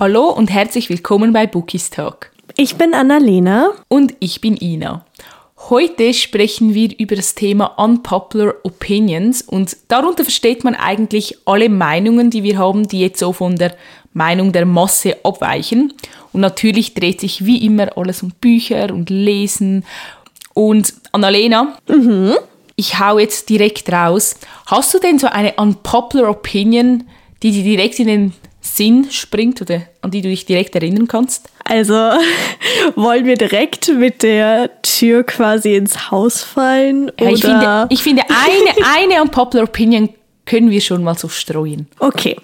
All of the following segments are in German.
Hallo und herzlich willkommen bei Bookies Talk. Ich bin Annalena. Und ich bin Ina. Heute sprechen wir über das Thema Unpopular Opinions und darunter versteht man eigentlich alle Meinungen, die wir haben, die jetzt so von der Meinung der Masse abweichen. Und natürlich dreht sich wie immer alles um Bücher und Lesen. Und Annalena, mhm. ich hau jetzt direkt raus. Hast du denn so eine Unpopular Opinion, die dir direkt in den Sinn springt oder an die du dich direkt erinnern kannst? Also wollen wir direkt mit der Tür quasi ins Haus fallen? Ja, ich, finde, ich finde, eine, eine Unpopular Opinion können wir schon mal so streuen. Okay,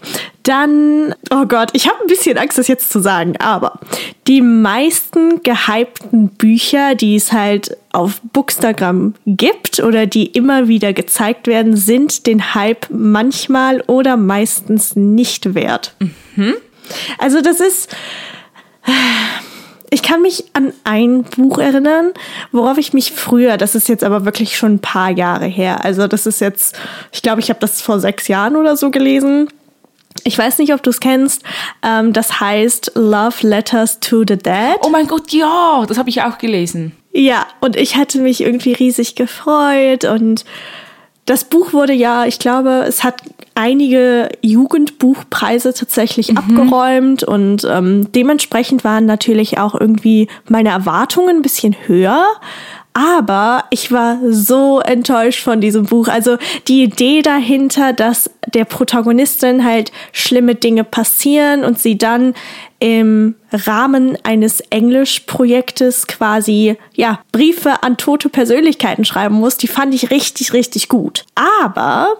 dann, oh Gott, ich habe ein bisschen Angst, das jetzt zu sagen, aber die meisten gehypten Bücher, die es halt auf Bookstagram gibt oder die immer wieder gezeigt werden, sind den Hype manchmal oder meistens nicht wert. Mhm. Also das ist ich kann mich an ein Buch erinnern, worauf ich mich früher, das ist jetzt aber wirklich schon ein paar Jahre her, also das ist jetzt, ich glaube, ich habe das vor sechs Jahren oder so gelesen. Ich weiß nicht, ob du es kennst. Ähm, das heißt Love Letters to the Dead. Oh mein Gott, ja, das habe ich auch gelesen. Ja, und ich hatte mich irgendwie riesig gefreut und das Buch wurde ja, ich glaube, es hat einige Jugendbuchpreise tatsächlich mhm. abgeräumt und ähm, dementsprechend waren natürlich auch irgendwie meine Erwartungen ein bisschen höher. Aber ich war so enttäuscht von diesem Buch. Also die Idee dahinter, dass der Protagonistin halt schlimme Dinge passieren und sie dann im Rahmen eines Englischprojektes quasi ja Briefe an tote Persönlichkeiten schreiben muss, die fand ich richtig richtig gut. Aber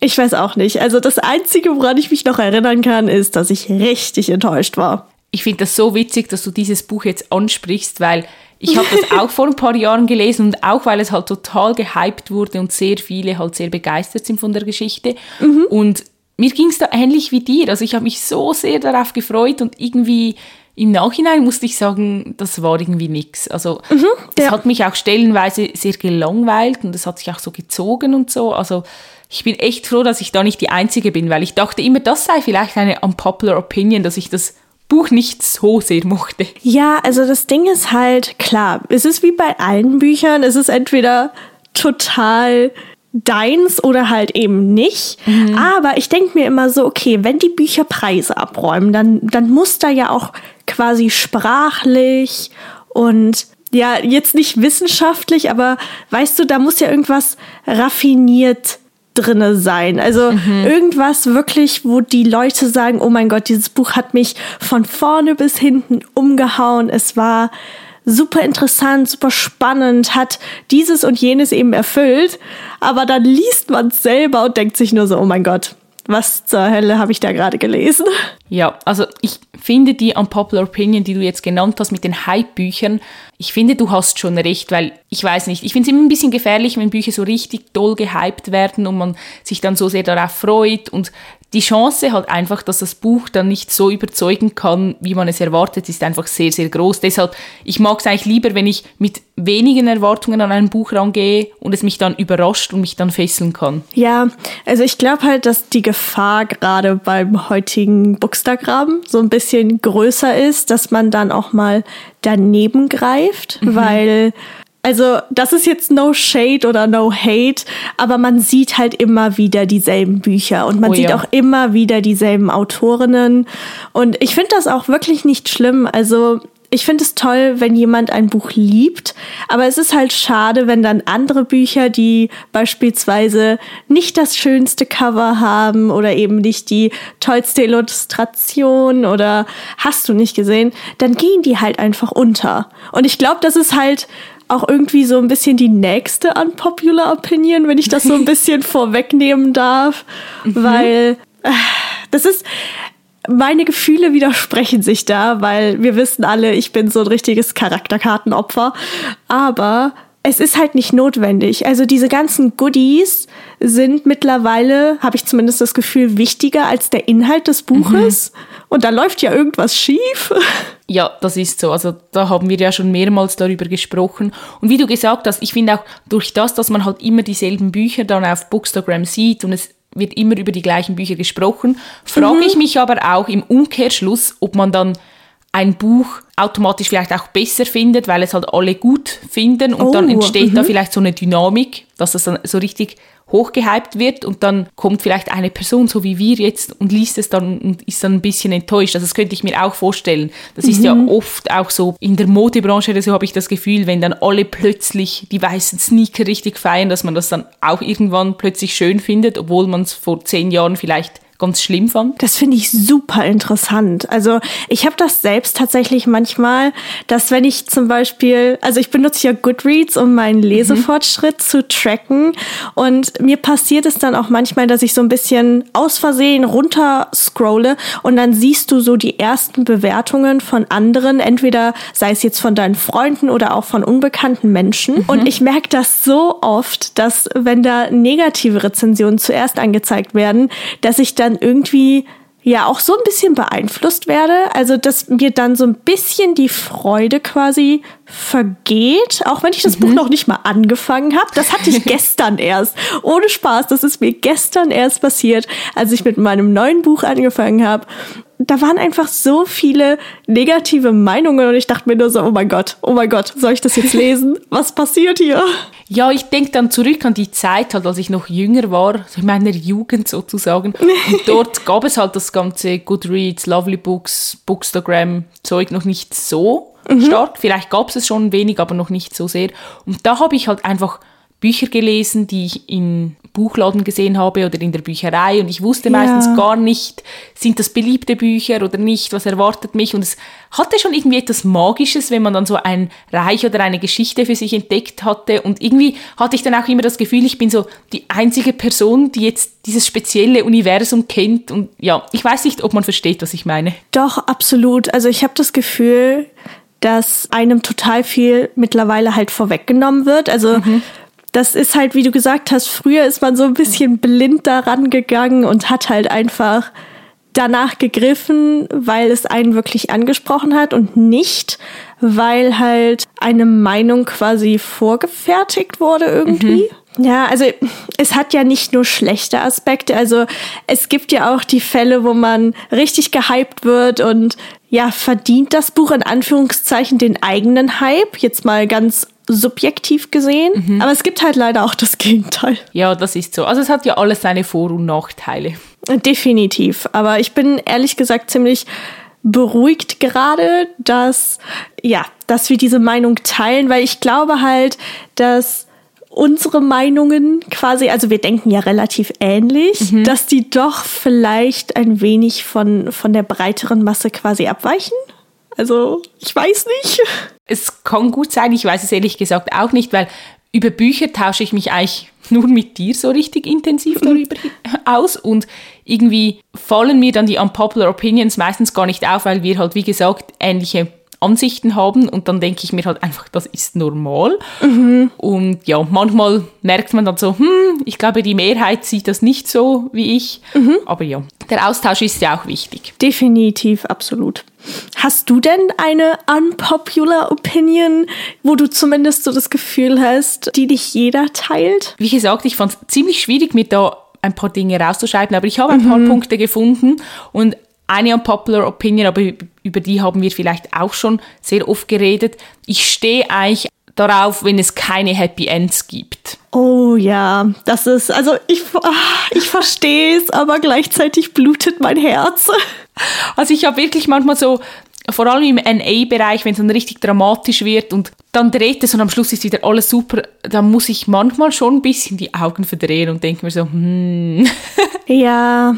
ich weiß auch nicht. Also das Einzige, woran ich mich noch erinnern kann, ist, dass ich richtig enttäuscht war. Ich finde das so witzig, dass du dieses Buch jetzt ansprichst, weil ich habe das auch vor ein paar Jahren gelesen und auch weil es halt total gehypt wurde und sehr viele halt sehr begeistert sind von der Geschichte. Mhm. Und mir ging es da ähnlich wie dir. Also ich habe mich so sehr darauf gefreut und irgendwie im Nachhinein musste ich sagen, das war irgendwie nichts. Also mhm, es ja. hat mich auch stellenweise sehr gelangweilt und es hat sich auch so gezogen und so. Also ich bin echt froh, dass ich da nicht die Einzige bin, weil ich dachte immer, das sei vielleicht eine unpopular Opinion, dass ich das Buch nicht so sehr mochte. Ja, also das Ding ist halt, klar, es ist wie bei allen Büchern, es ist entweder total deins oder halt eben nicht. Mhm. Aber ich denke mir immer so, okay, wenn die Bücher Preise abräumen, dann, dann muss da ja auch quasi sprachlich und ja, jetzt nicht wissenschaftlich, aber weißt du, da muss ja irgendwas raffiniert drinne sein. Also mhm. irgendwas wirklich, wo die Leute sagen, oh mein Gott, dieses Buch hat mich von vorne bis hinten umgehauen. Es war super interessant, super spannend, hat dieses und jenes eben erfüllt. Aber dann liest man es selber und denkt sich nur so, oh mein Gott, was zur Hölle habe ich da gerade gelesen? Ja, also ich finde die Unpopular Opinion, die du jetzt genannt hast mit den Hype-Büchern, ich finde, du hast schon recht, weil ich weiß nicht, ich finde es immer ein bisschen gefährlich, wenn Bücher so richtig doll gehypt werden und man sich dann so sehr darauf freut und die Chance halt einfach, dass das Buch dann nicht so überzeugen kann, wie man es erwartet, ist einfach sehr, sehr groß. Deshalb, ich mag es eigentlich lieber, wenn ich mit wenigen Erwartungen an ein Buch rangehe und es mich dann überrascht und mich dann fesseln kann. Ja, also ich glaube halt, dass die Gefahr gerade beim heutigen Bookstagram so ein bisschen größer ist, dass man dann auch mal daneben greift, mhm. weil also, das ist jetzt no shade oder no hate, aber man sieht halt immer wieder dieselben Bücher und man oh, sieht ja. auch immer wieder dieselben Autorinnen. Und ich finde das auch wirklich nicht schlimm. Also, ich finde es toll, wenn jemand ein Buch liebt, aber es ist halt schade, wenn dann andere Bücher, die beispielsweise nicht das schönste Cover haben oder eben nicht die tollste Illustration oder hast du nicht gesehen, dann gehen die halt einfach unter. Und ich glaube, das ist halt auch irgendwie so ein bisschen die nächste unpopular Opinion, wenn ich das so ein bisschen vorwegnehmen darf, mhm. weil äh, das ist meine Gefühle widersprechen sich da, weil wir wissen alle, ich bin so ein richtiges Charakterkartenopfer, aber es ist halt nicht notwendig. Also diese ganzen Goodies sind mittlerweile, habe ich zumindest das Gefühl, wichtiger als der Inhalt des Buches. Mhm. Und da läuft ja irgendwas schief. Ja, das ist so. Also da haben wir ja schon mehrmals darüber gesprochen. Und wie du gesagt hast, ich finde auch durch das, dass man halt immer dieselben Bücher dann auf Bookstagram sieht und es wird immer über die gleichen Bücher gesprochen. Frage mhm. ich mich aber auch im Umkehrschluss, ob man dann ein Buch automatisch vielleicht auch besser findet, weil es halt alle gut finden und oh, dann entsteht da mhm. vielleicht so eine Dynamik, dass das dann so richtig hochgehypt wird und dann kommt vielleicht eine Person, so wie wir jetzt, und liest es dann und ist dann ein bisschen enttäuscht. Also das könnte ich mir auch vorstellen. Das mhm. ist ja mhm. oft auch so in der Modebranche, so habe ich das Gefühl, wenn dann alle plötzlich die weißen Sneaker richtig feiern, dass man das dann auch irgendwann plötzlich schön findet, obwohl man es vor zehn Jahren vielleicht ganz schlimm fand? Das finde ich super interessant. Also ich habe das selbst tatsächlich manchmal, dass wenn ich zum Beispiel, also ich benutze ja Goodreads, um meinen Lesefortschritt mhm. zu tracken und mir passiert es dann auch manchmal, dass ich so ein bisschen aus Versehen runter scrolle und dann siehst du so die ersten Bewertungen von anderen, entweder sei es jetzt von deinen Freunden oder auch von unbekannten Menschen. Mhm. Und ich merke das so oft, dass wenn da negative Rezensionen zuerst angezeigt werden, dass ich dann dann irgendwie ja auch so ein bisschen beeinflusst werde. Also, dass mir dann so ein bisschen die Freude quasi vergeht, auch wenn ich das mhm. Buch noch nicht mal angefangen habe. Das hatte ich gestern erst. Ohne Spaß, das ist mir gestern erst passiert, als ich mit meinem neuen Buch angefangen habe da waren einfach so viele negative Meinungen und ich dachte mir nur so, oh mein Gott, oh mein Gott, soll ich das jetzt lesen? Was passiert hier? Ja, ich denke dann zurück an die Zeit, halt, als ich noch jünger war, in meiner Jugend sozusagen. Und dort gab es halt das ganze Goodreads, Lovely Books, Bookstagram Zeug noch nicht so mhm. stark. Vielleicht gab es es schon wenig, aber noch nicht so sehr. Und da habe ich halt einfach Bücher gelesen, die ich in Buchladen gesehen habe oder in der Bücherei und ich wusste ja. meistens gar nicht, sind das beliebte Bücher oder nicht, was erwartet mich und es hatte schon irgendwie etwas Magisches, wenn man dann so ein Reich oder eine Geschichte für sich entdeckt hatte und irgendwie hatte ich dann auch immer das Gefühl, ich bin so die einzige Person, die jetzt dieses spezielle Universum kennt und ja, ich weiß nicht, ob man versteht, was ich meine. Doch, absolut. Also ich habe das Gefühl, dass einem total viel mittlerweile halt vorweggenommen wird. Also mhm das ist halt, wie du gesagt hast, früher ist man so ein bisschen blind daran gegangen und hat halt einfach danach gegriffen, weil es einen wirklich angesprochen hat und nicht, weil halt eine Meinung quasi vorgefertigt wurde irgendwie. Mhm. Ja, also es hat ja nicht nur schlechte Aspekte. Also es gibt ja auch die Fälle, wo man richtig gehypt wird und ja, verdient das Buch in Anführungszeichen den eigenen Hype. Jetzt mal ganz subjektiv gesehen. Mhm. Aber es gibt halt leider auch das Gegenteil. Ja, das ist so. Also es hat ja alles seine Vor- und Nachteile. Definitiv. Aber ich bin ehrlich gesagt ziemlich beruhigt gerade, dass, ja, dass wir diese Meinung teilen, weil ich glaube halt, dass unsere Meinungen quasi, also wir denken ja relativ ähnlich, mhm. dass die doch vielleicht ein wenig von, von der breiteren Masse quasi abweichen. Also, ich weiß nicht. Es kann gut sein, ich weiß es ehrlich gesagt auch nicht, weil über Bücher tausche ich mich eigentlich nur mit dir so richtig intensiv darüber aus und irgendwie fallen mir dann die unpopular Opinions meistens gar nicht auf, weil wir halt, wie gesagt, ähnliche Ansichten haben und dann denke ich mir halt einfach, das ist normal. Mhm. Und ja, manchmal merkt man dann so, hm, ich glaube, die Mehrheit sieht das nicht so wie ich. Mhm. Aber ja, der Austausch ist ja auch wichtig. Definitiv, absolut. Hast du denn eine unpopular Opinion, wo du zumindest so das Gefühl hast, die nicht jeder teilt? Wie gesagt, ich fand es ziemlich schwierig, mir da ein paar Dinge rauszuschreiben, aber ich habe ein paar mhm. Punkte gefunden und eine unpopular Opinion, aber über die haben wir vielleicht auch schon sehr oft geredet. Ich stehe eigentlich darauf, wenn es keine Happy Ends gibt. Oh ja, das ist, also ich, ah, ich verstehe es, aber gleichzeitig blutet mein Herz. Also ich habe wirklich manchmal so vor allem im NA-Bereich, wenn es dann richtig dramatisch wird und dann dreht es und am Schluss ist wieder alles super, dann muss ich manchmal schon ein bisschen die Augen verdrehen und denke mir so, hm. Ja,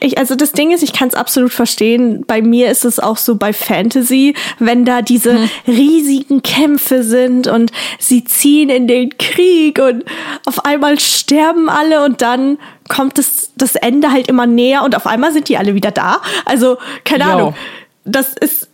ich, also das Ding ist, ich kann es absolut verstehen. Bei mir ist es auch so bei Fantasy, wenn da diese hm. riesigen Kämpfe sind und sie ziehen in den Krieg und auf einmal sterben alle und dann kommt das, das Ende halt immer näher und auf einmal sind die alle wieder da. Also, keine ja. Ahnung das ist.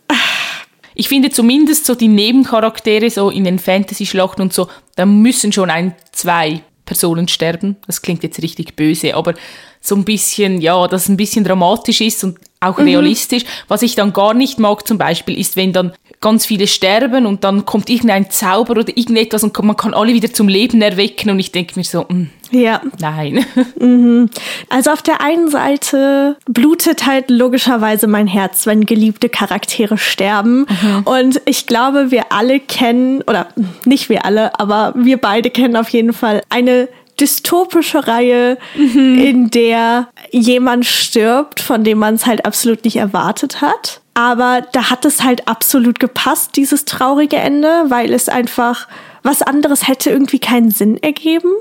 Ich finde zumindest so die Nebencharaktere so in den Fantasy-Schlachten und so, da müssen schon ein, zwei Personen sterben. Das klingt jetzt richtig böse, aber so ein bisschen, ja, dass es ein bisschen dramatisch ist und auch mhm. realistisch. Was ich dann gar nicht mag zum Beispiel, ist, wenn dann ganz viele sterben und dann kommt irgendein Zauber oder irgendetwas und man kann alle wieder zum Leben erwecken und ich denke mir so, mm, Ja. nein. Also auf der einen Seite blutet halt logischerweise mein Herz, wenn geliebte Charaktere sterben. Und ich glaube, wir alle kennen, oder nicht wir alle, aber wir beide kennen auf jeden Fall eine dystopische Reihe, in der jemand stirbt, von dem man es halt absolut nicht erwartet hat. Aber da hat es halt absolut gepasst, dieses traurige Ende, weil es einfach was anderes hätte irgendwie keinen Sinn ergeben.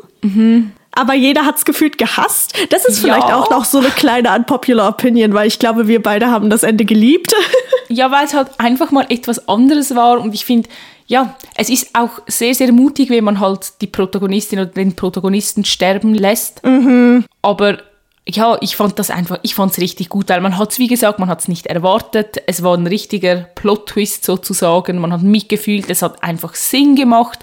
Aber jeder hat es gefühlt gehasst. Das ist vielleicht Ja. auch noch so eine kleine unpopular Opinion, weil ich glaube, wir beide haben das Ende geliebt. Ja, weil es halt einfach mal etwas anderes war und ich finde, ja, es ist auch sehr, sehr mutig, wenn man halt die Protagonistin oder den Protagonisten sterben lässt. Aber ja, ich fand das einfach, ich fand es richtig gut, weil man hat es, wie gesagt, man hat es nicht erwartet. Es war ein richtiger Plot-Twist sozusagen. Man hat mitgefühlt, es hat einfach Sinn gemacht.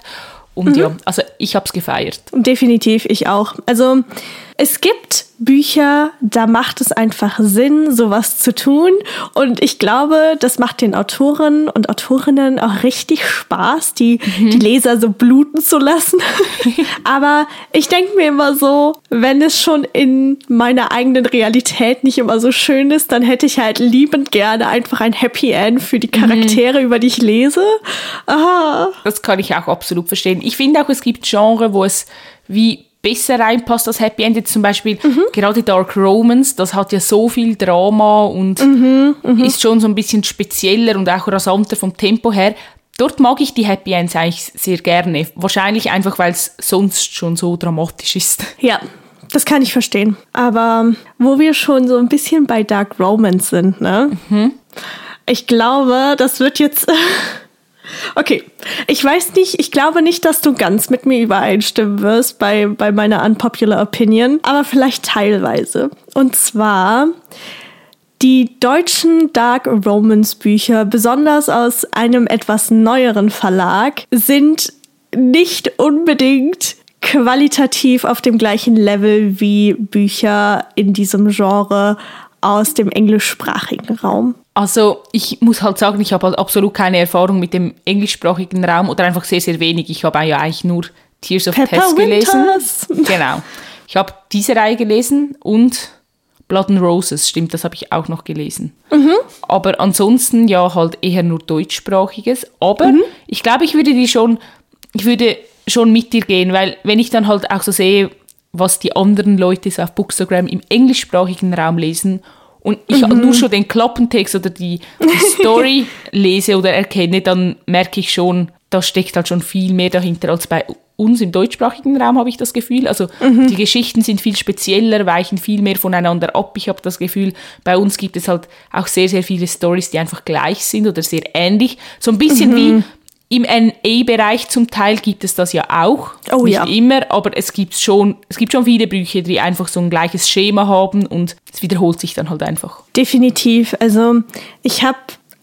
Und ja, also ich habe es gefeiert. Definitiv, ich auch. Also es gibt Bücher, da macht es einfach Sinn, sowas zu tun. Und ich glaube, das macht den Autoren und Autorinnen auch richtig Spaß, die, die Leser so bluten zu lassen. Aber ich denke mir immer so, wenn es schon in meiner eigenen Realität nicht immer so schön ist, dann hätte ich halt liebend gerne einfach ein Happy End für die Charaktere, über die ich lese. Ah. Das kann ich auch absolut verstehen. Ich finde auch, es gibt Genre, wo es wie besser reinpasst als Happy End. Jetzt zum Beispiel gerade Dark Romance, das hat ja so viel Drama und ist schon so ein bisschen spezieller und auch rasanter vom Tempo her. Dort mag ich die Happy Ends eigentlich sehr gerne. Wahrscheinlich einfach, weil es sonst schon so dramatisch ist. Ja, das kann ich verstehen. Aber wo wir schon so ein bisschen bei Dark Romance sind, ne? Ich glaube, das wird jetzt. Okay, ich weiß nicht, ich glaube nicht, dass du ganz mit mir übereinstimmen wirst bei, bei meiner unpopular Opinion, aber vielleicht teilweise. Und zwar die deutschen Dark Romance Bücher, besonders aus einem etwas neueren Verlag, sind nicht unbedingt qualitativ auf dem gleichen Level wie Bücher in diesem Genre aus dem englischsprachigen Raum. Also ich muss halt sagen, ich habe halt absolut keine Erfahrung mit dem englischsprachigen Raum oder einfach sehr, sehr wenig. Ich habe ja eigentlich nur Tears of Pepper gelesen. Genau. Ich habe diese Reihe gelesen und Blood and Roses, stimmt, das habe ich auch noch gelesen. Aber ansonsten ja halt eher nur deutschsprachiges. Aber ich glaube, ich würde die schon, ich würde schon mit dir gehen, weil wenn ich dann halt auch so sehe, was die anderen Leute so auf Bookstagram im englischsprachigen Raum lesen und ich nur schon den Klappentext oder die, die Story lese oder erkenne, dann merke ich schon, da steckt halt schon viel mehr dahinter als bei uns im deutschsprachigen Raum, habe ich das Gefühl. Also die Geschichten sind viel spezieller, weichen viel mehr voneinander ab. Ich habe das Gefühl, bei uns gibt es halt auch sehr, sehr viele Stories, die einfach gleich sind oder sehr ähnlich. So ein bisschen wie im NA-Bereich zum Teil gibt es das ja auch. Oh Nicht ja. immer, aber es gibt schon, es gibt schon viele Bücher, die einfach so ein gleiches Schema haben und es wiederholt sich dann halt einfach. Definitiv. Also ich habe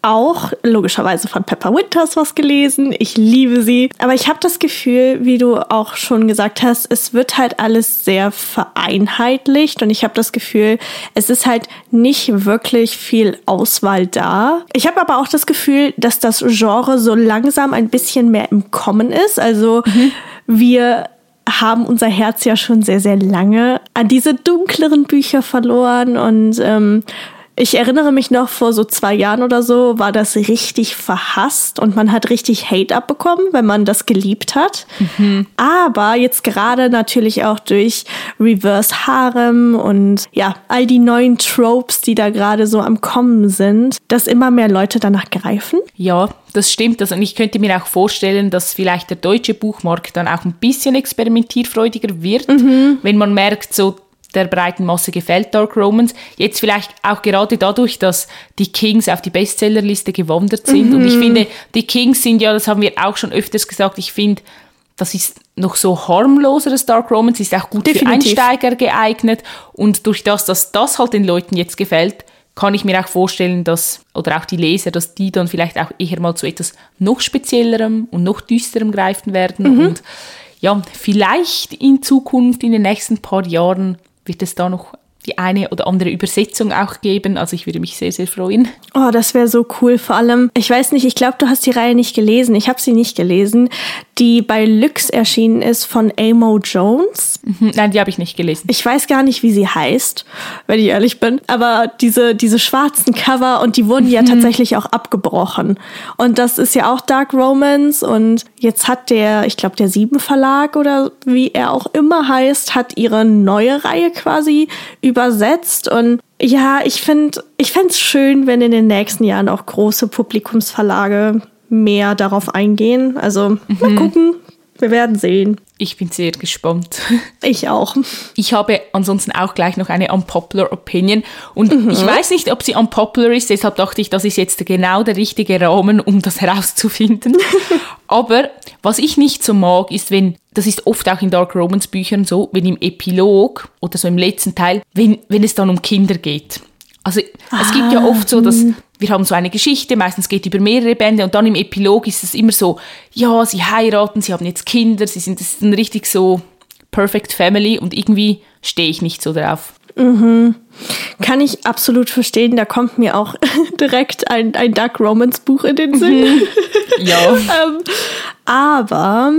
auch logischerweise von Pepper Winters was gelesen. Ich liebe sie. Aber ich habe das Gefühl, wie du auch schon gesagt hast, es wird halt alles sehr vereinheitlicht und ich habe das Gefühl, es ist halt nicht wirklich viel Auswahl da. Ich habe aber auch das Gefühl, dass das Genre so langsam ein bisschen mehr im Kommen ist. Also wir haben unser Herz ja schon sehr, sehr lange an diese dunkleren Bücher verloren und ähm, ich erinnere mich noch, vor so zwei Jahren oder so war das richtig verhasst und man hat richtig Hate abbekommen, wenn man das geliebt hat. Aber jetzt gerade natürlich auch durch Reverse Harem und ja, all die neuen Tropes, die da gerade so am Kommen sind, dass immer mehr Leute danach greifen. Ja, das stimmt. Also, und ich könnte mir auch vorstellen, dass vielleicht der deutsche Buchmarkt dann auch ein bisschen experimentierfreudiger wird, wenn man merkt, so der breiten Masse gefällt Dark Romance. Jetzt vielleicht auch gerade dadurch, dass die Kings auf die Bestsellerliste gewandert sind. Und ich finde, die Kings sind ja, das haben wir auch schon öfters gesagt, ich finde, das ist noch so harmloseres Dark Romance, ist auch gut Definitiv. für Einsteiger geeignet. Und durch das, dass das halt den Leuten jetzt gefällt, kann ich mir auch vorstellen, dass, oder auch die Leser, dass die dann vielleicht auch eher mal zu etwas noch speziellerem und noch düsterem greifen werden. Und ja, vielleicht in Zukunft, in den nächsten paar Jahren, wird es da noch die eine oder andere Übersetzung auch geben. Also ich würde mich sehr, sehr freuen. Oh, das wäre so cool. Vor allem, ich weiß nicht, ich glaube, du hast die Reihe nicht gelesen. Ich habe sie nicht gelesen, die bei Lux erschienen ist von Amo Jones. Mhm, nein, die habe ich nicht gelesen. Ich weiß gar nicht, wie sie heißt, wenn ich ehrlich bin. Aber diese, diese schwarzen Cover und die wurden mhm. ja tatsächlich auch abgebrochen. Und das ist ja auch Dark Romance. Und jetzt hat der, ich glaube, der Sieben Verlag oder wie er auch immer heißt, hat ihre neue Reihe quasi übersetzt. Und ja, ich finde, ich fände es schön, wenn in den nächsten Jahren auch große Publikumsverlage mehr darauf eingehen. Also mhm. mal gucken, wir werden sehen. Ich bin sehr gespannt. Ich auch. Ich habe ansonsten auch gleich noch eine unpopular Opinion. Und mhm. ich weiß nicht, ob sie unpopular ist, deshalb dachte ich, das ist jetzt genau der richtige Rahmen, um das herauszufinden. Aber was ich nicht so mag, ist, wenn, das ist oft auch in Dark Romans Büchern so, wenn im Epilog oder so im letzten Teil, wenn, wenn es dann um Kinder geht. Also ah. es gibt ja oft so, dass ah. Wir haben so eine Geschichte, meistens geht über mehrere Bände und dann im Epilog ist es immer so, ja, sie heiraten, sie haben jetzt Kinder, sie sind, das ist ein richtig so Perfect Family und irgendwie stehe ich nicht so drauf. Mhm. Kann ich absolut verstehen. Da kommt mir auch direkt ein, ein Dark Romance Buch in den Sinn. Mhm. Ja. ähm, aber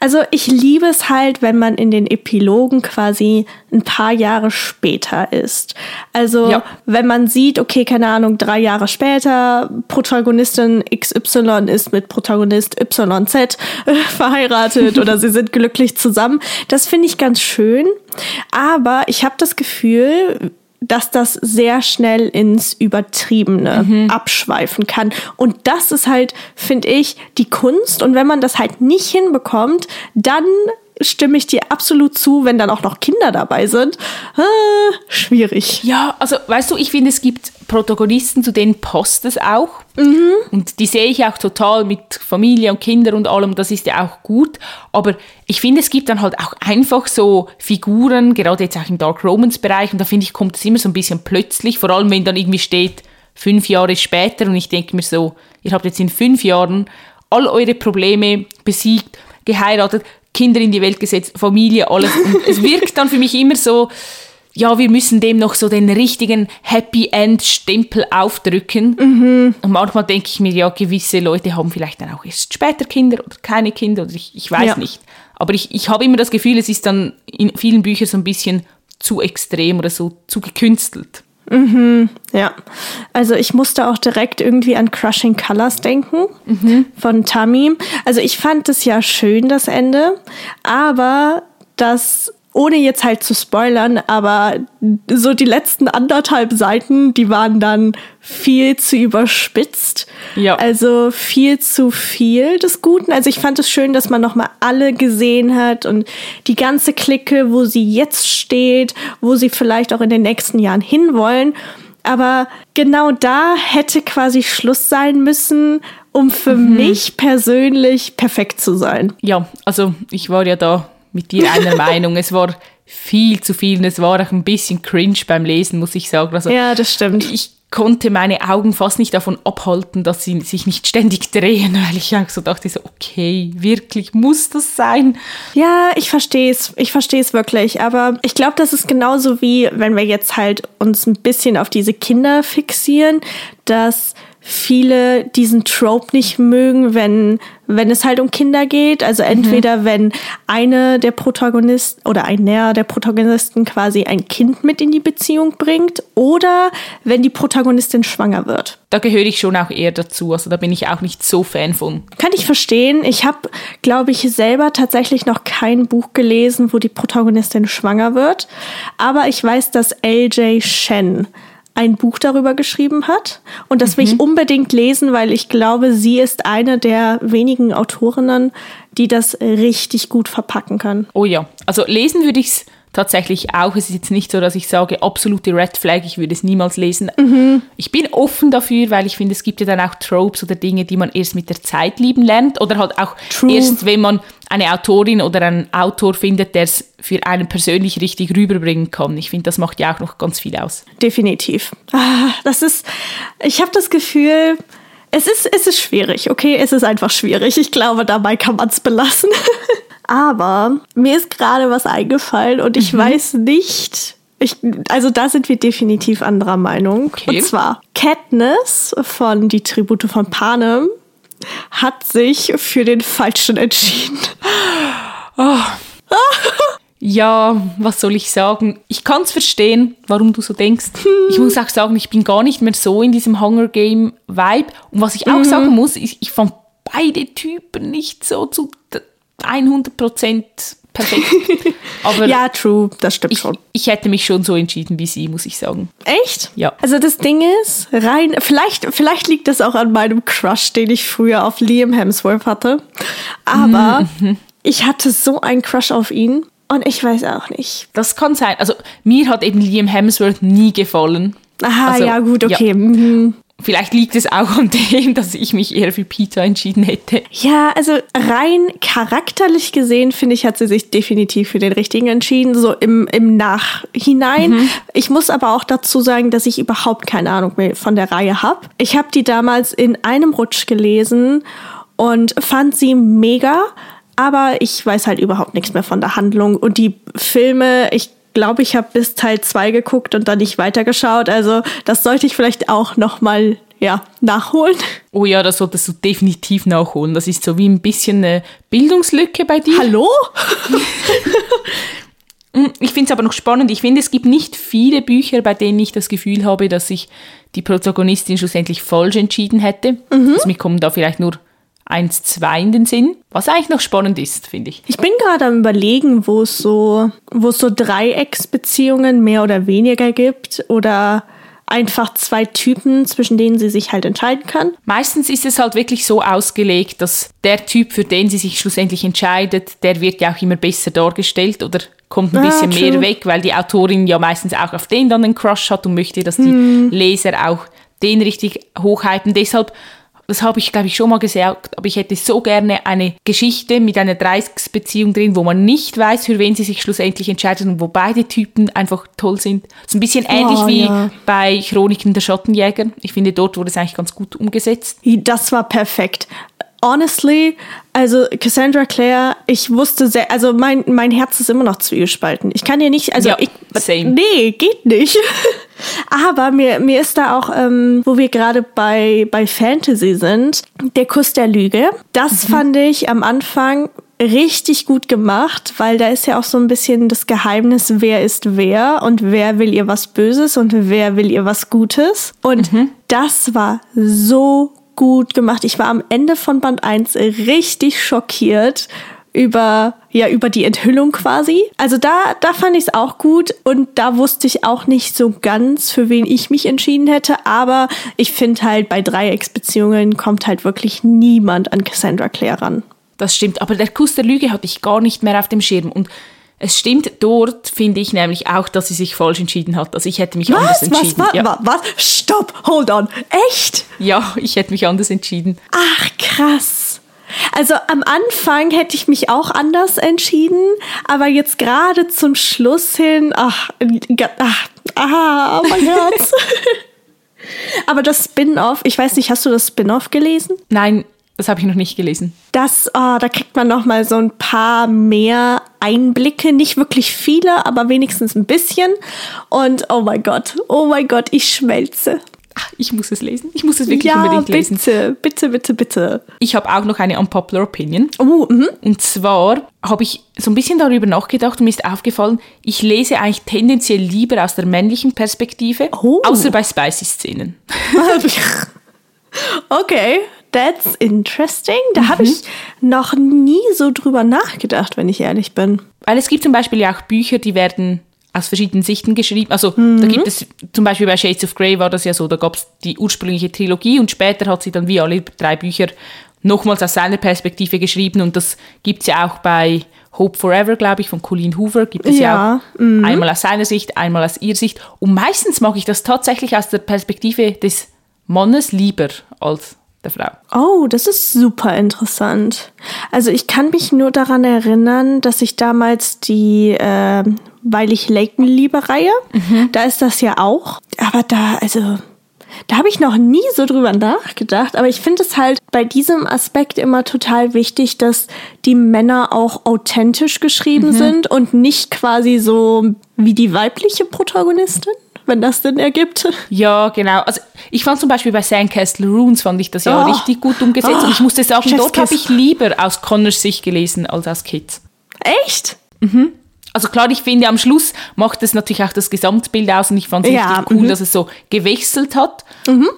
also ich liebe es halt, wenn man in den Epilogen quasi ein paar Jahre später ist. Also ja. wenn man sieht, okay, keine Ahnung, drei Jahre später, Protagonistin XY ist mit Protagonist YZ verheiratet oder sie sind glücklich zusammen. Das finde ich ganz schön. Aber ich habe das Gefühl, dass das sehr schnell ins Übertriebene mhm. abschweifen kann. Und das ist halt, finde ich, die Kunst. Und wenn man das halt nicht hinbekommt, dann stimme ich dir absolut zu, wenn dann auch noch Kinder dabei sind. Ah, schwierig. Ja, also weißt du, ich finde, es gibt Protagonisten, zu denen passt es auch. Mhm. Und die sehe ich auch total mit Familie und Kindern und allem, das ist ja auch gut. Aber ich finde, es gibt dann halt auch einfach so Figuren, gerade jetzt auch im Dark Romans Bereich, und da finde ich, kommt es immer so ein bisschen plötzlich, vor allem wenn dann irgendwie steht, fünf Jahre später, und ich denke mir so, ihr habt jetzt in fünf Jahren all eure Probleme besiegt, geheiratet, Kinder in die Welt gesetzt, Familie, alles. Und es wirkt dann für mich immer so, ja, wir müssen dem noch so den richtigen Happy End Stempel aufdrücken. Mhm. Und manchmal denke ich mir, ja, gewisse Leute haben vielleicht dann auch erst später Kinder oder keine Kinder oder ich, ich weiß ja. nicht. Aber ich, ich habe immer das Gefühl, es ist dann in vielen Büchern so ein bisschen zu extrem oder so zu gekünstelt. Mhm, ja. Also ich musste auch direkt irgendwie an Crushing Colors denken mhm. von Tammy. Also ich fand es ja schön, das Ende, aber das ohne jetzt halt zu spoilern, aber so die letzten anderthalb Seiten, die waren dann viel zu überspitzt. Ja. Also viel zu viel des Guten. Also ich fand es schön, dass man nochmal alle gesehen hat und die ganze Clique, wo sie jetzt steht, wo sie vielleicht auch in den nächsten Jahren hinwollen. Aber genau da hätte quasi Schluss sein müssen, um für mhm. mich persönlich perfekt zu sein. Ja, also ich war ja da mit dir einer Meinung. Es war viel zu viel und es war auch ein bisschen cringe beim Lesen, muss ich sagen. Also, ja, das stimmt. Ich konnte meine Augen fast nicht davon abhalten, dass sie sich nicht ständig drehen, weil ich auch so dachte, so, okay, wirklich muss das sein? Ja, ich verstehe es. Ich verstehe es wirklich. Aber ich glaube, das ist genauso wie, wenn wir jetzt halt uns ein bisschen auf diese Kinder fixieren, dass viele diesen Trope nicht mögen, wenn, wenn es halt um Kinder geht. Also entweder mhm. wenn eine der Protagonisten oder einer der Protagonisten quasi ein Kind mit in die Beziehung bringt oder wenn die Protagonistin schwanger wird. Da gehöre ich schon auch eher dazu. Also da bin ich auch nicht so Fan von. Kann ich verstehen. Ich habe, glaube ich, selber tatsächlich noch kein Buch gelesen, wo die Protagonistin schwanger wird. Aber ich weiß, dass LJ Shen ein Buch darüber geschrieben hat. Und das will ich mhm. unbedingt lesen, weil ich glaube, sie ist eine der wenigen Autorinnen, die das richtig gut verpacken kann. Oh ja, also lesen würde ich es tatsächlich auch. Es ist jetzt nicht so, dass ich sage, absolute Red Flag, ich würde es niemals lesen. Mhm. Ich bin offen dafür, weil ich finde, es gibt ja dann auch Tropes oder Dinge, die man erst mit der Zeit lieben lernt oder halt auch True. erst, wenn man eine Autorin oder einen Autor findet, der es für einen persönlich richtig rüberbringen kann. Ich finde, das macht ja auch noch ganz viel aus. Definitiv. Ah, das ist, ich habe das Gefühl, es ist, es ist schwierig, okay? Es ist einfach schwierig. Ich glaube, dabei kann man es belassen. Aber mir ist gerade was eingefallen und ich mhm. weiß nicht, ich, also da sind wir definitiv anderer Meinung. Okay. Und zwar Katniss von Die Tribute von Panem hat sich für den Falschen entschieden. Oh. ja, was soll ich sagen? Ich kann es verstehen, warum du so denkst. Ich muss auch sagen, ich bin gar nicht mehr so in diesem Hunger Game Vibe. Und was ich auch mhm. sagen muss, ich, ich fand beide Typen nicht so zu 100 Prozent perfekt. Aber ja, true, das stimmt ich, schon. Ich hätte mich schon so entschieden wie sie, muss ich sagen. Echt? Ja. Also das Ding ist, rein, vielleicht, vielleicht liegt das auch an meinem Crush, den ich früher auf Liam Hemsworth hatte. Aber mhm. ich hatte so einen Crush auf ihn und ich weiß auch nicht. Das kann sein. Also mir hat eben Liam Hemsworth nie gefallen. Aha, also, ja gut, okay. Ja. Mhm. Vielleicht liegt es auch an dem, dass ich mich eher für Peter entschieden hätte. Ja, also rein charakterlich gesehen, finde ich, hat sie sich definitiv für den richtigen entschieden, so im, im Nachhinein. Mhm. Ich muss aber auch dazu sagen, dass ich überhaupt keine Ahnung mehr von der Reihe habe. Ich habe die damals in einem Rutsch gelesen und fand sie mega, aber ich weiß halt überhaupt nichts mehr von der Handlung. Und die Filme, ich glaube, ich habe bis Teil 2 geguckt und dann nicht weitergeschaut. Also das sollte ich vielleicht auch noch mal ja, nachholen. Oh ja, das solltest du definitiv nachholen. Das ist so wie ein bisschen eine Bildungslücke bei dir. Hallo? Hm, ich finde es aber noch spannend. Ich finde, es gibt nicht viele Bücher, bei denen ich das Gefühl habe, dass sich die Protagonistin schlussendlich falsch entschieden hätte. Mhm. Also mir kommen da vielleicht nur eins, zwei in den Sinn. Was eigentlich noch spannend ist, finde ich. Ich bin gerade am überlegen, wo es so, wo es so Dreiecksbeziehungen mehr oder weniger gibt oder einfach zwei Typen, zwischen denen sie sich halt entscheiden kann. Meistens ist es halt wirklich so ausgelegt, dass der Typ, für den sie sich schlussendlich entscheidet, der wird ja auch immer besser dargestellt oder kommt ein ah, bisschen true. mehr weg, weil die Autorin ja meistens auch auf den dann einen Crush hat und möchte, dass die hm. Leser auch den richtig hochhalten. Deshalb das habe ich, glaube ich, schon mal gesagt, aber ich hätte so gerne eine Geschichte mit einer Dreiecksbeziehung drin, wo man nicht weiß, für wen sie sich schlussendlich entscheidet und wo beide Typen einfach toll sind. So ein bisschen ähnlich oh, wie ja. bei Chroniken der Schattenjäger. Ich finde, dort wurde es eigentlich ganz gut umgesetzt. Das war perfekt honestly, also Cassandra Clare, ich wusste sehr, also mein, mein Herz ist immer noch zwiegespalten. Ich kann dir nicht, also ja, ich, same. nee, geht nicht. Aber mir, mir ist da auch, ähm, wo wir gerade bei, bei Fantasy sind, der Kuss der Lüge. Das mhm. fand ich am Anfang richtig gut gemacht, weil da ist ja auch so ein bisschen das Geheimnis, wer ist wer und wer will ihr was Böses und wer will ihr was Gutes. Und mhm. das war so gut gemacht. Ich war am Ende von Band 1 richtig schockiert über ja über die Enthüllung quasi. Also da da fand ich es auch gut und da wusste ich auch nicht so ganz für wen ich mich entschieden hätte, aber ich finde halt bei Dreiecksbeziehungen kommt halt wirklich niemand an Cassandra Clare ran. Das stimmt, aber der Kuss der Lüge hatte ich gar nicht mehr auf dem Schirm und es stimmt dort, finde ich nämlich auch, dass sie sich falsch entschieden hat. Also ich hätte mich was, anders entschieden. Was, was, ja. was? Stopp, hold on. Echt? Ja, ich hätte mich anders entschieden. Ach, krass. Also am Anfang hätte ich mich auch anders entschieden, aber jetzt gerade zum Schluss hin, ach, ach, ah, oh mein Herz. aber das Spin-off, ich weiß nicht, hast du das Spin-off gelesen? Nein, das habe ich noch nicht gelesen. Das, oh, da kriegt man noch mal so ein paar mehr Einblicke, nicht wirklich viele, aber wenigstens ein bisschen. Und oh mein Gott, oh mein Gott, ich schmelze. Ach, ich muss es lesen. Ich muss es wirklich ja, unbedingt lesen. Bitte, bitte, bitte, bitte. Ich habe auch noch eine unpopular Opinion. Oh, mhm. Und zwar habe ich so ein bisschen darüber nachgedacht und mir ist aufgefallen, ich lese eigentlich tendenziell lieber aus der männlichen Perspektive, oh. außer bei Spicy-Szenen. okay, That's interesting. Da mhm. habe ich noch nie so drüber nachgedacht, wenn ich ehrlich bin. Weil es gibt zum Beispiel ja auch Bücher, die werden aus verschiedenen Sichten geschrieben. Also mhm. da gibt es zum Beispiel bei Shades of Grey war das ja so, da gab es die ursprüngliche Trilogie und später hat sie dann wie alle drei Bücher nochmals aus seiner Perspektive geschrieben und das gibt es ja auch bei Hope Forever, glaube ich, von Colleen Hoover, gibt es ja, ja auch mhm. einmal aus seiner Sicht, einmal aus ihr Sicht. Und meistens mag ich das tatsächlich aus der Perspektive des Mannes lieber als der Frau. Oh, das ist super interessant. Also ich kann mich nur daran erinnern, dass ich damals die äh, Weil ich Laken liebe Reihe, mhm. da ist das ja auch. Aber da, also Da habe ich noch nie so drüber nachgedacht, aber ich finde es halt bei diesem Aspekt immer total wichtig, dass die Männer auch authentisch geschrieben sind und nicht quasi so wie die weibliche Protagonistin, wenn das denn ergibt. Ja, genau. Also ich fand zum Beispiel bei Sandcastle Runes fand ich das ja Oh. richtig gut umgesetzt. Oh, und ich musste sagen, dort habe ich lieber aus Connors Sicht gelesen als aus Kids. Echt? Also klar, ich finde, am Schluss macht es natürlich auch das Gesamtbild aus und ich fand es Ja, richtig cool, mhm. dass es so gewechselt hat.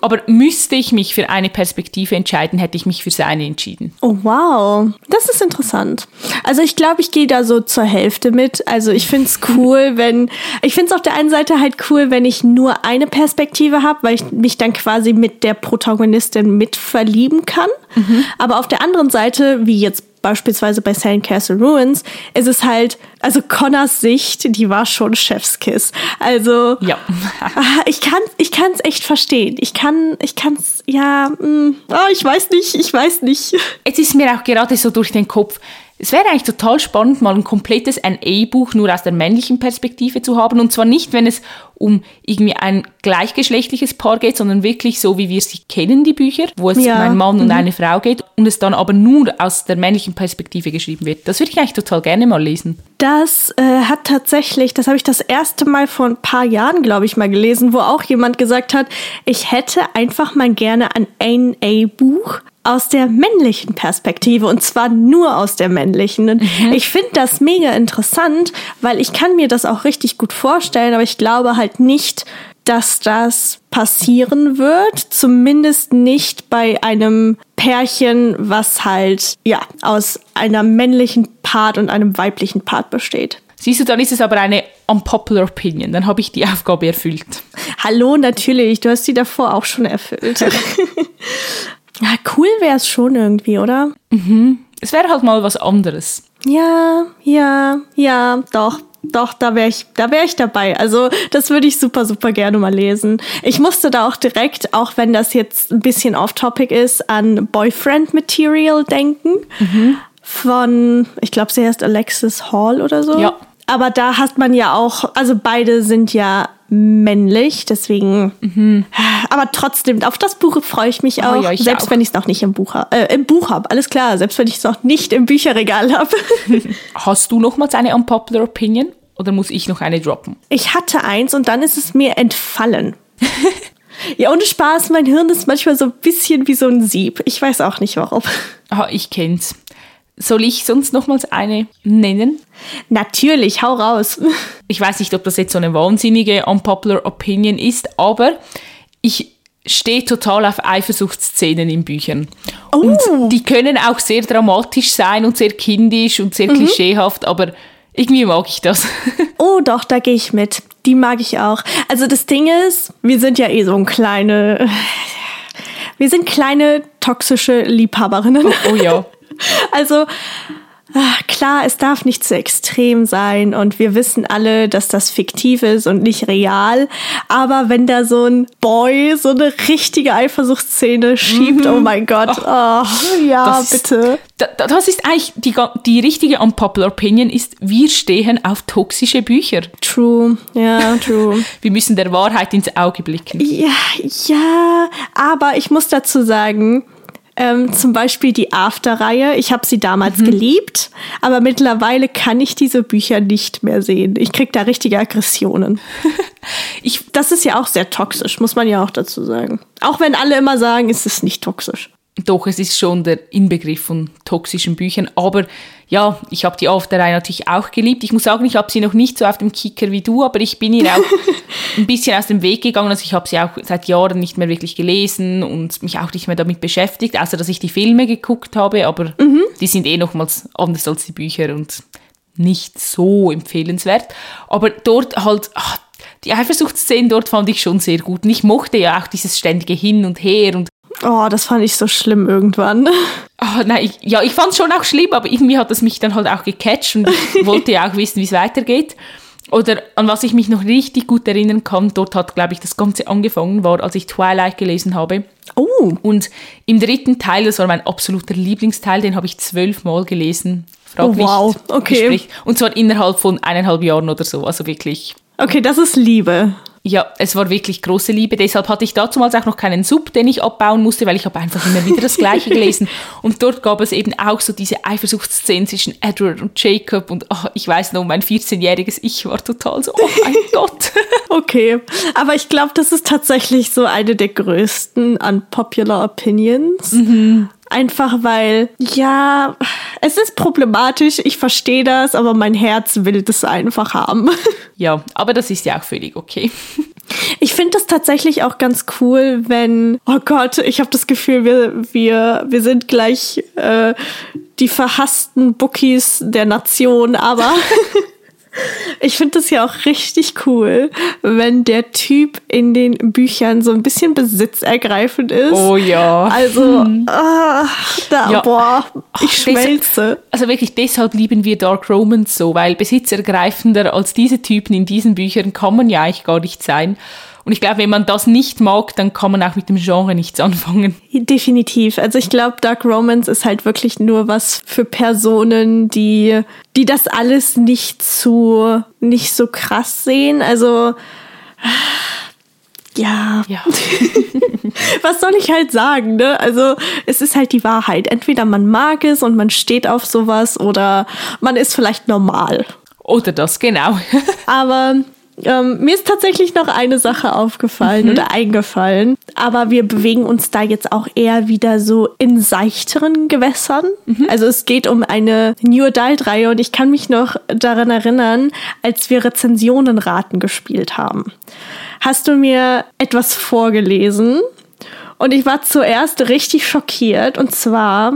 Aber müsste ich mich für eine Perspektive entscheiden, hätte ich mich für seine entschieden. Oh, wow. Das ist interessant. Also ich glaube, ich gehe da so zur Hälfte mit. Also ich finde es cool, wenn... Ich finde es auf der einen Seite halt cool, wenn ich nur eine Perspektive habe, weil ich mich dann quasi mit der Protagonistin mit verlieben kann. Aber auf der anderen Seite, wie jetzt beispielsweise bei Sandcastle Ruins, ist es halt, also Connors Sicht, die war schon Chefskiss. Also Ja. Ich kann ich kann's echt verstehen. Ich kann ich kann's ja, mm, ah, ich weiß nicht, ich weiß nicht. Jetzt ist mir auch gerade so durch den Kopf, es wäre eigentlich total spannend, mal ein komplettes NA-Buch nur aus der männlichen Perspektive zu haben. Und zwar nicht, wenn es um irgendwie ein gleichgeschlechtliches Paar geht, sondern wirklich so, wie wir sie kennen, die Bücher, wo es Ja, um einen Mann und eine Frau geht und es dann aber nur aus der männlichen Perspektive geschrieben wird. Das würde ich eigentlich total gerne mal lesen. Das äh, hat tatsächlich, das habe ich das erste Mal vor ein paar Jahren, glaube ich, mal gelesen, wo auch jemand gesagt hat, ich hätte einfach mal gerne ein NA-Buch aus der männlichen Perspektive und zwar nur aus der männlichen. Und ich finde das mega interessant, weil ich kann mir das auch richtig gut vorstellen, aber ich glaube halt nicht, dass das passieren wird, zumindest nicht bei einem Pärchen, was halt ja aus einer männlichen Part und einem weiblichen Part besteht. Siehst du, dann ist es aber eine unpopular opinion. Dann habe ich die Aufgabe erfüllt. Hallo, natürlich, du hast die davor auch schon erfüllt. wäre es schon irgendwie, oder? Es wäre halt mal was anderes. Ja, ja, ja, doch. Doch, da wäre ich, da wäre ich dabei. Also, das würde ich super, super gerne mal lesen. Ich musste da auch direkt, auch wenn das jetzt ein bisschen off-topic ist, an Boyfriend Material denken. Von, ich glaube, sie heißt Alexis Hall oder so. Ja. Aber da hat man ja auch, also beide sind ja männlich, deswegen. Aber trotzdem, auf das Buch freue ich mich auch, ja, ich selbst auch. wenn ich es noch nicht im Buch habe. Äh, Im Buch habe, alles klar, selbst wenn ich es noch nicht im Bücherregal habe. Hast du nochmals eine unpopular opinion oder muss ich noch eine droppen? Ich hatte eins und dann ist es mir entfallen. ja, ohne Spaß, mein Hirn ist manchmal so ein bisschen wie so ein Sieb. Ich weiß auch nicht warum. Ah, ich kenn's. Soll ich sonst nochmals eine nennen? Natürlich, hau raus. Ich weiß nicht, ob das jetzt so eine wahnsinnige unpopular opinion ist, aber ich stehe total auf Eifersuchtsszenen in Büchern. Und die können auch sehr dramatisch sein und sehr kindisch und sehr klischeehaft, aber irgendwie mag ich das. Oh, doch, da gehe ich mit. Die mag ich auch. Also das Ding ist, wir sind ja eh so ein kleine. Wir sind kleine toxische Liebhaberinnen. oh ja. Also ah, klar, es darf nicht zu extrem sein und wir wissen alle, dass das fiktiv ist und nicht real. Aber wenn da so ein Boy so eine richtige Eifersuchtsszene schiebt, oh mein Gott, oh, ja, Das ist- bitte. Da- Das ist eigentlich die, die richtige unpopular opinion ist, wir stehen auf toxische Bücher. True, ja, true. Wir müssen der Wahrheit ins Auge blicken. Ja, ja, aber ich muss dazu sagen, ähm, zum Beispiel die After-Reihe, ich habe sie damals geliebt, aber mittlerweile kann ich diese Bücher nicht mehr sehen. Ich krieg da richtige Aggressionen. Ich, Das ist ja auch sehr toxisch, muss man ja auch dazu sagen. Auch wenn alle immer sagen, es ist nicht toxisch. Doch, es ist schon der Inbegriff von toxischen Büchern. Aber ja, ich habe die Afterreihe natürlich auch geliebt. Ich muss sagen, ich habe sie noch nicht so auf dem Kicker wie du, aber ich bin ihr auch ein bisschen aus dem Weg gegangen. Also ich habe sie auch seit Jahren nicht mehr wirklich gelesen und mich auch nicht mehr damit beschäftigt, außer dass ich die Filme geguckt habe. Aber die sind eh nochmals anders als die Bücher und nicht so empfehlenswert. Aber dort halt, ach, die Eifersuchtsszenen dort fand ich schon sehr gut. Und ich mochte ja auch dieses ständige Hin und Her und Oh, das fand ich so schlimm irgendwann. Ah, nein, ich, ja, ich fand es schon auch schlimm, aber irgendwie hat es mich dann halt auch gecatcht und ich wollte ja auch wissen, wie es weitergeht. Oder an was ich mich noch richtig gut erinnern kann, dort hat, glaube ich, das Ganze angefangen, war, als ich Twilight gelesen habe. Oh, Und im dritten Teil, das war mein absoluter Lieblingsteil, den habe ich zwölfmal gelesen. Frag Oh, wow, okay. sprich- Und zwar innerhalb von eineinhalb Jahren oder so, also wirklich. okay, das ist Liebe. Ja, es war wirklich große Liebe. Deshalb hatte ich damals auch noch keinen Sub, den ich abbauen musste, weil ich habe einfach immer wieder das Gleiche gelesen. Und dort gab es eben auch so diese Eifersuchtsszenen zwischen Edward und Jacob. Und oh, ich weiß noch, mein 14-jähriges Ich war total so, oh mein Gott. Okay, aber ich glaube, das ist tatsächlich so eine der größten unpopular Opinions. Mhm. Einfach weil, ja, es ist problematisch, ich verstehe das, aber mein Herz will das einfach haben. Ja, aber das ist ja auch völlig okay. Ich finde das tatsächlich auch ganz cool, wenn, oh Gott, ich habe das Gefühl, wir, wir, wir sind gleich äh, die verhassten Bookies der Nation, aber Ich finde das ja auch richtig cool, wenn der Typ in den Büchern so ein bisschen besitzergreifend ist. Oh ja. Also, hm. ah, da, ja. boah, ich schmelze. also wirklich, deshalb lieben wir Dark Romans so, weil besitzergreifender als diese Typen in diesen Büchern kann man ja eigentlich gar nicht sein. Und ich glaube, wenn man das nicht mag, dann kann man auch mit dem Genre nichts anfangen. Definitiv. Also ich glaube, Dark Romance ist halt wirklich nur was für Personen, die, die das alles nicht so, nicht so krass sehen. Also, ja. ja. Was soll ich halt sagen, ne? Also, es ist halt die Wahrheit. Entweder man mag es und man steht auf sowas oder man ist vielleicht normal. Oder das, genau. Aber ähm, mir ist tatsächlich noch eine Sache aufgefallen mhm. oder eingefallen, aber wir bewegen uns da jetzt auch eher wieder so in seichteren Gewässern. Mhm. Also es geht um eine New Adult-Reihe und ich kann mich noch daran erinnern, als wir Rezensionenraten gespielt haben. Hast du mir etwas vorgelesen? Und ich war zuerst richtig schockiert und zwar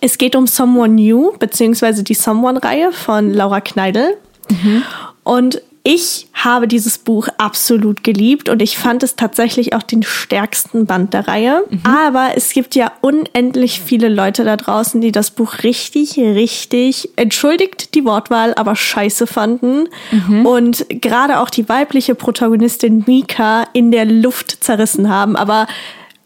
es geht um Someone New, beziehungsweise die Someone-Reihe von Laura Kneidel. Mhm. Und ich habe dieses Buch absolut geliebt und ich fand es tatsächlich auch den stärksten Band der Reihe. Mhm. Aber es gibt ja unendlich viele Leute da draußen, die das Buch richtig, richtig, entschuldigt die Wortwahl, aber scheiße fanden. Mhm. Und gerade auch die weibliche Protagonistin Mika in der Luft zerrissen haben. Aber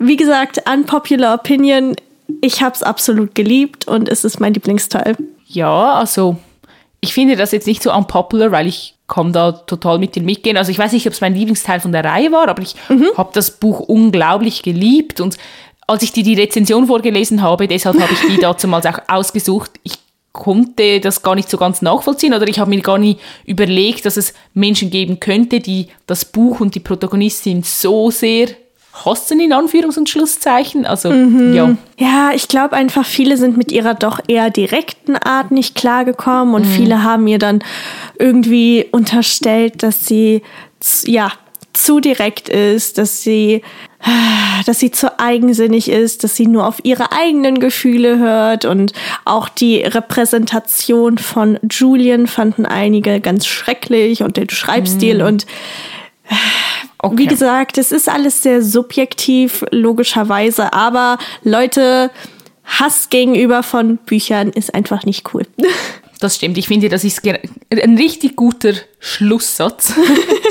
wie gesagt, unpopular opinion, ich habe es absolut geliebt und es ist mein Lieblingsteil. Ja, also ich finde das jetzt nicht so unpopular, weil ich kann da total mit dir mitgehen. Also ich weiß nicht, ob es mein Lieblingsteil von der Reihe war, aber ich mhm. habe das Buch unglaublich geliebt und als ich dir die Rezension vorgelesen habe, deshalb habe ich die damals auch ausgesucht. Ich konnte das gar nicht so ganz nachvollziehen oder ich habe mir gar nicht überlegt, dass es Menschen geben könnte, die das Buch und die Protagonistin so sehr hassen in Anführungs- und Schlusszeichen. Also, mhm. ja. Ja, ich glaube einfach, viele sind mit ihrer doch eher direkten Art nicht klargekommen und mhm. viele haben ihr dann irgendwie unterstellt, dass sie, ja, zu direkt ist, dass sie, dass sie zu eigensinnig ist, dass sie nur auf ihre eigenen Gefühle hört und auch die Repräsentation von Julian fanden einige ganz schrecklich und den Schreibstil mhm. und Okay. Wie gesagt, es ist alles sehr subjektiv, logischerweise, aber Leute, Hass gegenüber von Büchern ist einfach nicht cool. Das stimmt. Ich finde, das ist ein richtig guter Schlusssatz.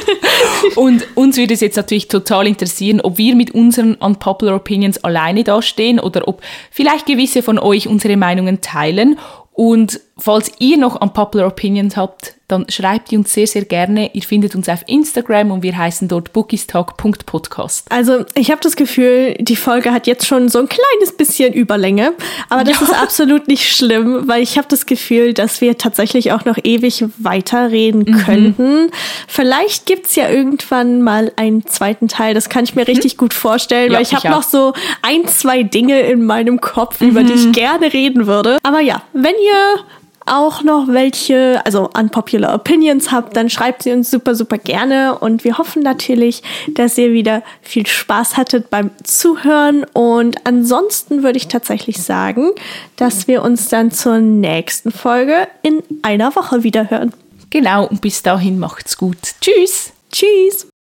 und uns würde es jetzt natürlich total interessieren, ob wir mit unseren Unpopular Opinions alleine dastehen oder ob vielleicht gewisse von euch unsere Meinungen teilen. Und falls ihr noch Unpopular Opinions habt, dann schreibt ihr uns sehr, sehr gerne. Ihr findet uns auf Instagram und wir heißen dort bookiestalk.podcast. Also ich habe das Gefühl, die Folge hat jetzt schon so ein kleines bisschen Überlänge, aber das ja. ist absolut nicht schlimm, weil ich habe das Gefühl, dass wir tatsächlich auch noch ewig weiterreden mhm. könnten. Vielleicht gibt's ja irgendwann mal einen zweiten Teil, das kann ich mir mhm. richtig gut vorstellen, ja, weil ich, ich habe noch so ein, zwei Dinge in meinem Kopf, mhm. über die ich mhm. gerne reden würde. Aber ja, wenn ihr auch noch welche, also unpopular Opinions habt, dann schreibt sie uns super, super gerne. Und wir hoffen natürlich, dass ihr wieder viel Spaß hattet beim Zuhören. Und ansonsten würde ich tatsächlich sagen, dass wir uns dann zur nächsten Folge in einer Woche wieder hören. Genau, und bis dahin macht's gut. Tschüss. Tschüss.